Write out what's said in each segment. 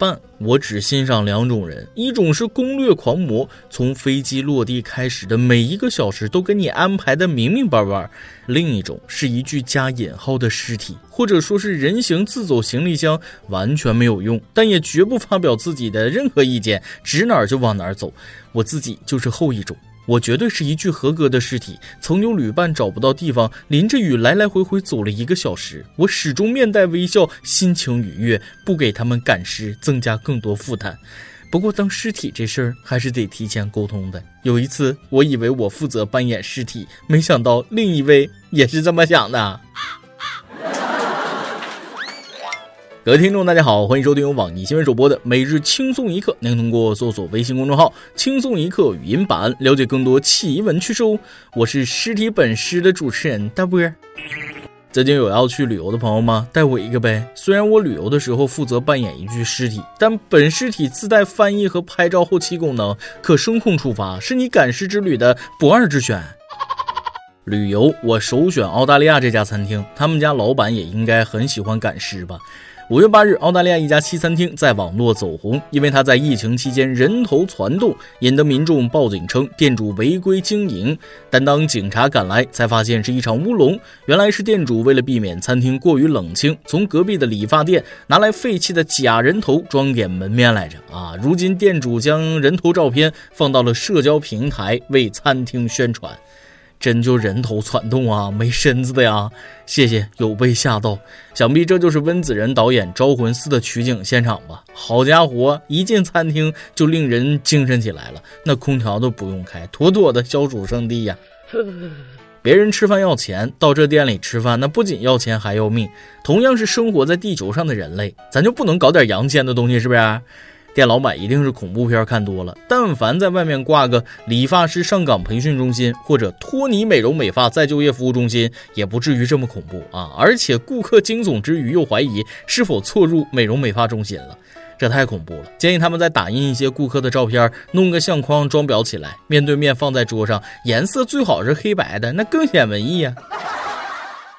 伴，我只欣赏两种人，一种是攻略狂魔，从飞机落地开始的每一个小时都给你安排的明明白白；另一种是一具加引号的尸体，或者说是人形自走行李箱，完全没有用，但也绝不发表自己的任何意见，指哪儿就往哪儿走。我自己就是后一种。我绝对是一具合格的尸体。曾有旅伴找不到地方，淋着雨来来回回走了一个小时，我始终面带微笑，心情愉悦，不给他们赶尸，增加更多负担。不过当尸体这事儿还是得提前沟通的。有一次，我以为我负责扮演尸体，没想到另一位也是这么想的。各位听众，大家好，欢迎收听由网易新闻首播的每日轻松一刻。您通过搜索微信公众号“轻松一刻”语音版了解更多奇闻趣事哦。我是尸体本尸的主持人大波。最近有要去旅游的朋友吗？带我一个呗。虽然我旅游的时候负责扮演一具尸体，但本尸体自带翻译和拍照后期功能，可声控触发，是你赶尸之旅的不二之选。旅游我首选澳大利亚这家餐厅，他们家老板也应该很喜欢赶尸吧。五月八日，澳大利亚一家西餐厅在网络走红，因为他在疫情期间人头攒动，引得民众报警称店主违规经营。但当警察赶来，才发现是一场乌龙。原来是店主为了避免餐厅过于冷清，从隔壁的理发店拿来废弃的假人头装点门面来着啊！如今店主将人头照片放到了社交平台为餐厅宣传。真就人头攒动啊，没身子的呀！谢谢，有被吓到。想必这就是温子仁导演《招魂四》的取景现场吧？好家伙，一进餐厅就令人精神起来了，那空调都不用开，妥妥的消暑圣地呀！别人吃饭要钱，到这店里吃饭，那不仅要钱还要命。同样是生活在地球上的人类，咱就不能搞点阳间的东西，是不是？店老板一定是恐怖片看多了，但凡在外面挂个理发师上岗培训中心或者托尼美容美发再就业服务中心，也不至于这么恐怖啊！而且顾客惊悚之余又怀疑是否错入美容美发中心了，这太恐怖了。建议他们再打印一些顾客的照片，弄个相框装裱起来，面对面放在桌上，颜色最好是黑白的，那更显文艺呀。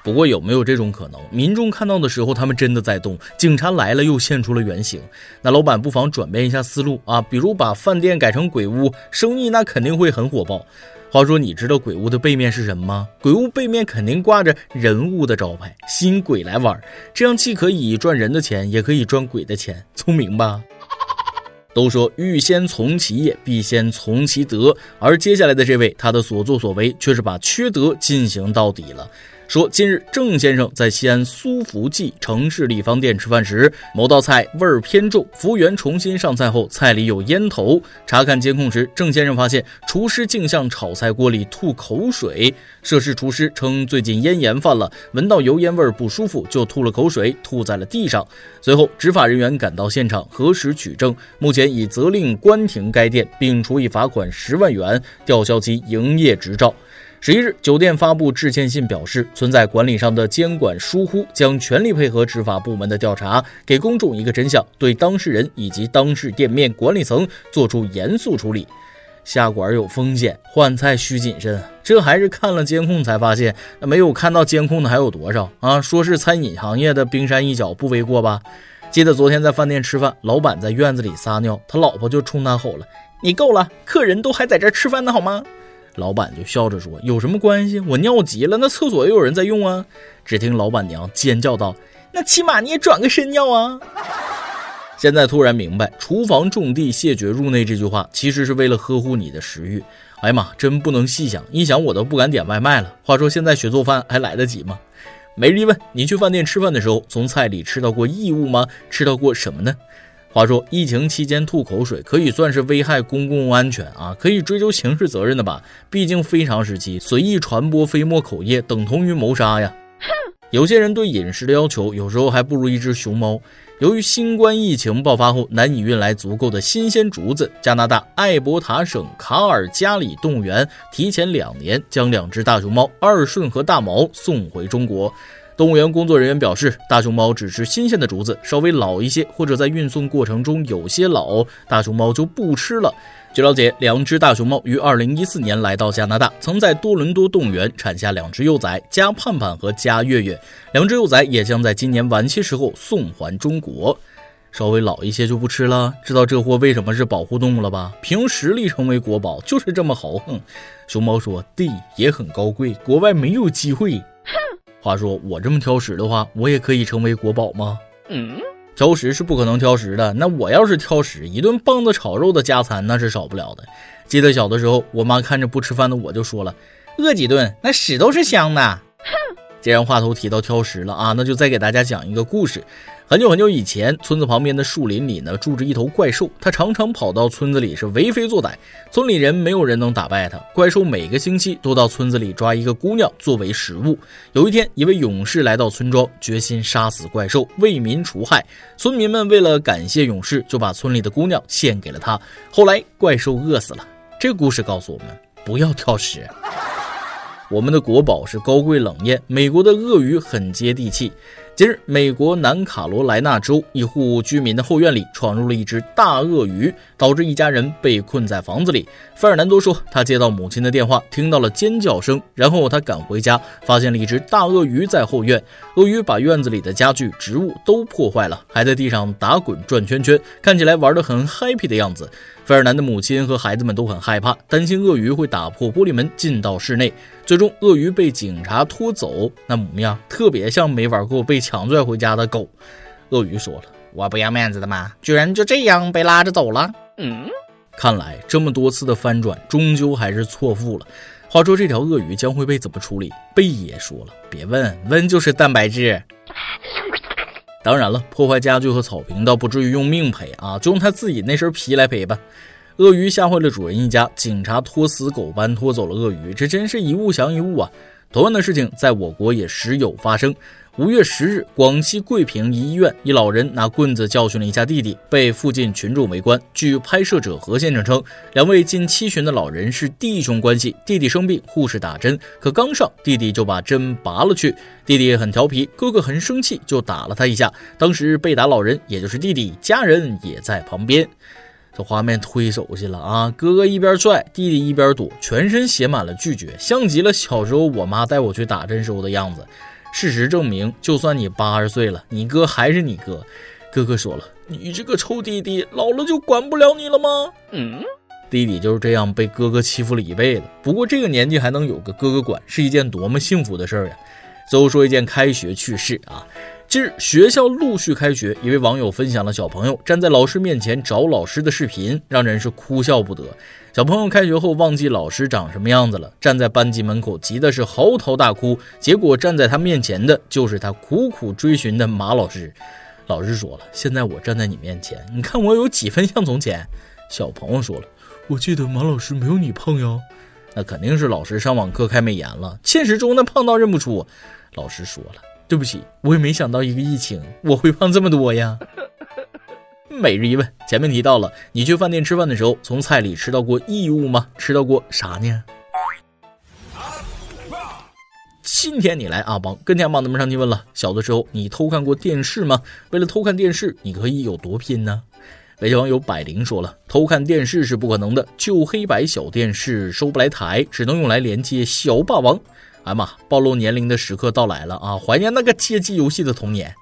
不过有没有这种可能？民众看到的时候，他们真的在动；警察来了，又现出了原形。那老板不妨转变一下思路啊，比如把饭店改成鬼屋，生意那肯定会很火爆。话说，你知道鬼屋的背面是什么吗？鬼屋背面肯定挂着人物的招牌，吸引鬼来玩。这样既可以赚人的钱，也可以赚鬼的钱，聪明吧？都说欲先从其业，必先从其德，而接下来的这位，他的所作所为却是把缺德进行到底了。说，近日郑先生在西安苏福记城市立方店吃饭时，某道菜味儿偏重，服务员重新上菜后，菜里有烟头。查看监控时，郑先生发现厨师竟向炒菜锅里吐口水。涉事厨师称，最近咽炎犯了，闻到油烟味儿不舒服，就吐了口水，吐在了地上。随后，执法人员赶到现场核实取证，目前已责令关停该店，并处以罚款十万元，吊销其营业执照。十一日，酒店发布致歉信，表示存在管理上的监管疏忽，将全力配合执法部门的调查，给公众一个真相，对当事人以及当事店面管理层作出严肃处理。下馆有风险，换菜需谨慎。这还是看了监控才发现，没有看到监控的还有多少啊？说是餐饮行业的冰山一角，不为过吧？记得昨天在饭店吃饭，老板在院子里撒尿，他老婆就冲他吼了：“你够了，客人都还在这吃饭呢，好吗？”老板就笑着说：“有什么关系？我尿急了，那厕所也有人在用啊。”只听老板娘尖叫道：“那起码你也转个身尿啊！”现在突然明白“厨房种地，谢绝入内”这句话，其实是为了呵护你的食欲。哎呀妈，真不能细想，一想我都不敢点外卖了。话说现在学做饭还来得及吗？每日一问：你去饭店吃饭的时候，从菜里吃到过异物吗？吃到过什么呢？话说，疫情期间吐口水可以算是危害公共安全啊，可以追究刑事责任的吧？毕竟非常时期，随意传播飞沫口液等同于谋杀呀。有些人对饮食的要求，有时候还不如一只熊猫。由于新冠疫情爆发后难以运来足够的新鲜竹子，加拿大艾伯塔省卡尔加里动物园提前两年将两只大熊猫。二顺和大毛送回中国。动物园工作人员表示，大熊猫只吃新鲜的竹子，稍微老一些或者在运送过程中有些老，大熊猫就不吃了。据了解，两只大熊猫于2014年来到加拿大，曾在多伦多动物园产下两只幼崽，加盼盼和加月月。两只幼崽也将在今年晚些时候送还中国。稍微老一些就不吃了，知道这货为什么是保护动物了吧？凭实力成为国宝，就是这么豪横。熊猫说：“地也很高贵，国外没有机会。”哼，话说我这么挑食的话，我也可以成为国宝吗？嗯，挑食是不可能挑食的。那我要是挑食，一顿棒子炒肉的加餐那是少不了的。记得小的时候，我妈看着不吃饭的我就说了：“饿几顿，那屎都是香的。”既然话头提到挑食了啊，那就再给大家讲一个故事。很久很久以前，村子旁边的树林里呢，住着一头怪兽。它常常跑到村子里是为非作歹，村里人没有人能打败它。怪兽每个星期都到村子里抓一个姑娘作为食物。有一天，一位勇士来到村庄，决心杀死怪兽，为民除害。村民们为了感谢勇士，就把村里的姑娘献给了他。后来，怪兽饿死了。这故事告诉我们，不要挑食。我们的国宝是高贵冷艳，美国的鳄鱼很接地气。近日，美国南卡罗来纳州一户居民的后院里闯入了一只大鳄鱼，导致一家人被困在房子里。费尔南多说，他接到母亲的电话，听到了尖叫声，然后他赶回家，发现了一只大鳄鱼在后院。鳄鱼把院子里的家具、植物都破坏了，还在地上打滚转圈圈，看起来玩得很 happy 的样子。费尔南的母亲和孩子们都很害怕，担心鳄鱼会打破玻璃门进到室内。最终，鳄鱼被警察拖走，那模样特别像没玩过被强拽回家的狗。鳄鱼说了：“我不要面子的嘛，居然就这样被拉着走了。”嗯，看来这么多次的翻转，终究还是错付了。话说这条鳄鱼将会被怎么处理？贝爷说了：“别问，问就是蛋白质。”当然了，破坏家具和草坪倒不至于用命赔啊，就用他自己那身皮来赔吧。鳄鱼吓坏了主人一家，警察拖死狗般拖走了鳄鱼，这真是一物降一物啊！同样的事情在我国也时有发生。五月十日，广西桂平一医院，一老人拿棍子教训了一下弟弟，被附近群众围观。据拍摄者何先生称，两位近七旬的老人是弟兄关系。弟弟生病，护士打针，可刚上，弟弟就把针拔了去。弟弟很调皮，哥哥很生气，就打了他一下。当时被打老人，也就是弟弟家人也在旁边。这画面忒熟悉了啊！哥哥一边拽，弟弟一边躲，全身写满了拒绝，像极了小时候我妈带我去打针时候的样子。事实证明，就算你八十岁了，你哥还是你哥。哥哥说了：“你这个臭弟弟，老了就管不了你了吗？”嗯，弟弟就是这样被哥哥欺负了一辈子。不过这个年纪还能有个哥哥管，是一件多么幸福的事儿呀！最后说一件开学趣事啊。近日，学校陆续开学，一位网友分享了小朋友站在老师面前找老师的视频，让人是哭笑不得。小朋友开学后忘记老师长什么样子了，站在班级门口急的是嚎啕大哭。结果站在他面前的就是他苦苦追寻的马老师。老师说了：“现在我站在你面前，你看我有几分像从前？”小朋友说了：“我记得马老师没有你胖呀。”那肯定是老师上网课开美颜了，现实中那胖到认不出。老师说了。对不起，我也没想到一个疫情我会胖这么多呀。每日一问，前面提到了，你去饭店吃饭的时候，从菜里吃到过异物吗？吃到过啥呢？今天你来阿邦跟天帮咱们上去问了。小的时候你偷看过电视吗？为了偷看电视，你可以有多拼呢？北京网友百灵说了，偷看电视是不可能的，旧黑白小电视收不来台，只能用来连接小霸王。哎妈！暴露年龄的时刻到来了啊！怀念那个街机游戏的童年。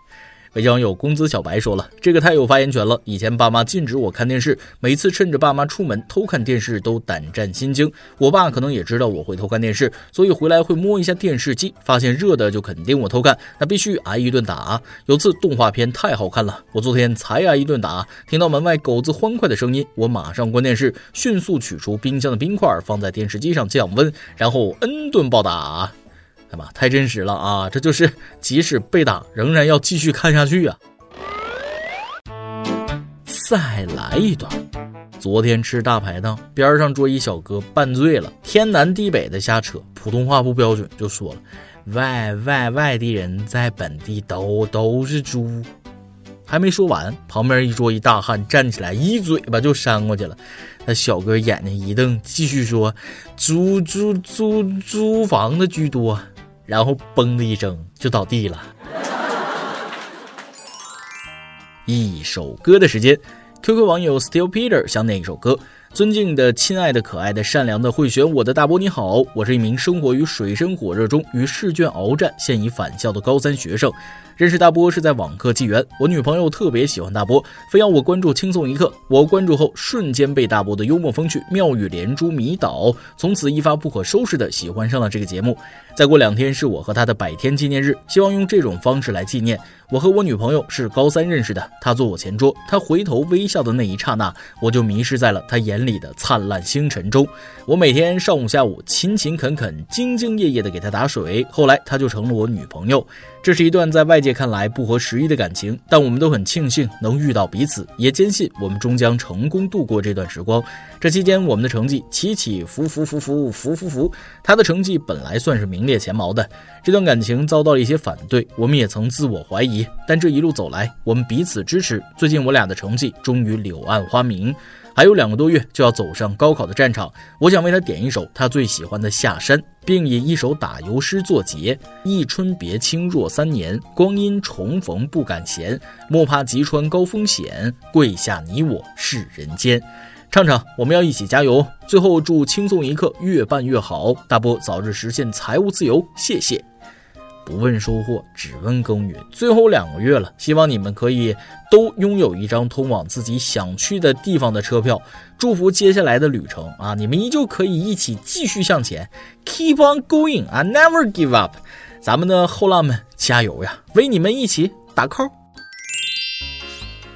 微信网友公子小白说了：“这个太有发言权了。以前爸妈禁止我看电视，每次趁着爸妈出门偷看电视都胆战心惊。我爸可能也知道我会偷看电视，所以回来会摸一下电视机，发现热的就肯定我偷看，那必须挨一顿打。有次动画片太好看了，我昨天才挨一顿打。听到门外狗子欢快的声音，我马上关电视，迅速取出冰箱的冰块放在电视机上降温，然后 N 顿暴打。”哎妈，太真实了啊！这就是即使被打，仍然要继续看下去啊！再来一段。昨天吃大排档，边上桌一小哥拌醉了，天南地北的瞎扯，普通话不标准，就说了：“外外外地人在本地都都是猪。”还没说完，旁边一桌一大汉站起来，一嘴巴就扇过去了。那小哥眼睛一瞪，继续说：“租租租租房的居多。”然后嘣的一声就倒地了。一首歌的时间，QQ 网友 Still Peter 想点一首歌。尊敬的、亲爱的、可爱的、善良的、会选我的大波，你好，我是一名生活于水深火热中、与试卷鏖战、现已返校的高三学生。认识大波是在网课纪元，我女朋友特别喜欢大波，非要我关注轻松一刻。我关注后，瞬间被大波的幽默风趣、妙语连珠迷倒，从此一发不可收拾的喜欢上了这个节目。再过两天是我和他的百天纪念日，希望用这种方式来纪念。我和我女朋友是高三认识的，她坐我前桌，她回头微笑的那一刹那，我就迷失在了她眼里的灿烂星辰中。我每天上午下午勤勤恳恳、兢兢业业的给她打水，后来她就成了我女朋友。这是一段在外界看来不合时宜的感情，但我们都很庆幸能遇到彼此，也坚信我们终将成功度过这段时光。这期间，我们的成绩起起伏伏伏伏伏伏伏，他的成绩本来算是名列前茅的。这段感情遭到了一些反对，我们也曾自我怀疑，但这一路走来，我们彼此支持。最近我俩的成绩终于柳暗花明。还有两个多月就要走上高考的战场，我想为他点一首他最喜欢的《下山》，并以一首打油诗作结：一春别清若三年，光阴重逢不敢闲，莫怕急穿高风险，跪下你我是人间。唱唱，我们要一起加油！最后祝轻松一刻越办越好，大波早日实现财务自由，谢谢。不问收获，只问耕耘。最后两个月了，希望你们可以都拥有一张通往自己想去的地方的车票。祝福接下来的旅程啊，你们依旧可以一起继续向前，Keep on going 啊，Never give up。咱们的后浪们加油呀，为你们一起打 call。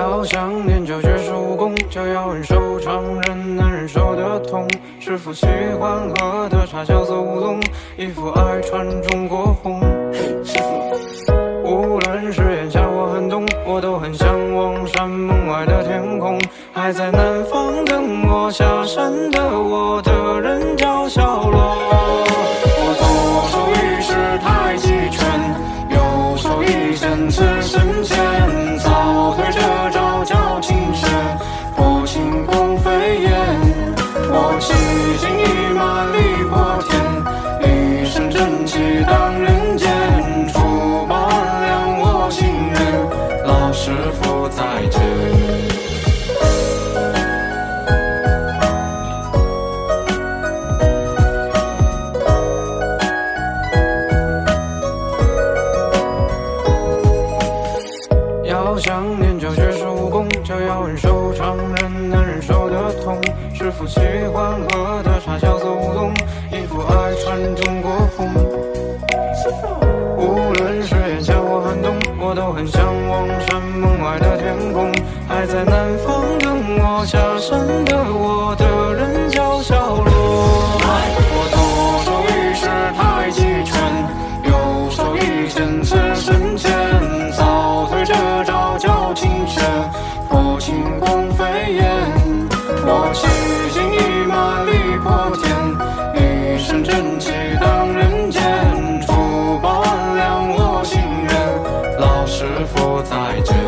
要想练就绝世武功，就要忍受常人难忍受的痛。师傅喜欢喝的茶叫做乌龙，衣服爱穿中国红。无论是炎夏或寒冬，我都很向往山门外的天空。还在南方等我下山的我外的天空，还在南方等我。下山的我的人叫小罗，我左手一式太极拳，右手一剑刺身前，扫腿这招叫清拳，破轻功飞燕。我奇筋异脉力破天，一身正气荡人间，除暴良我心愿。老师傅再见。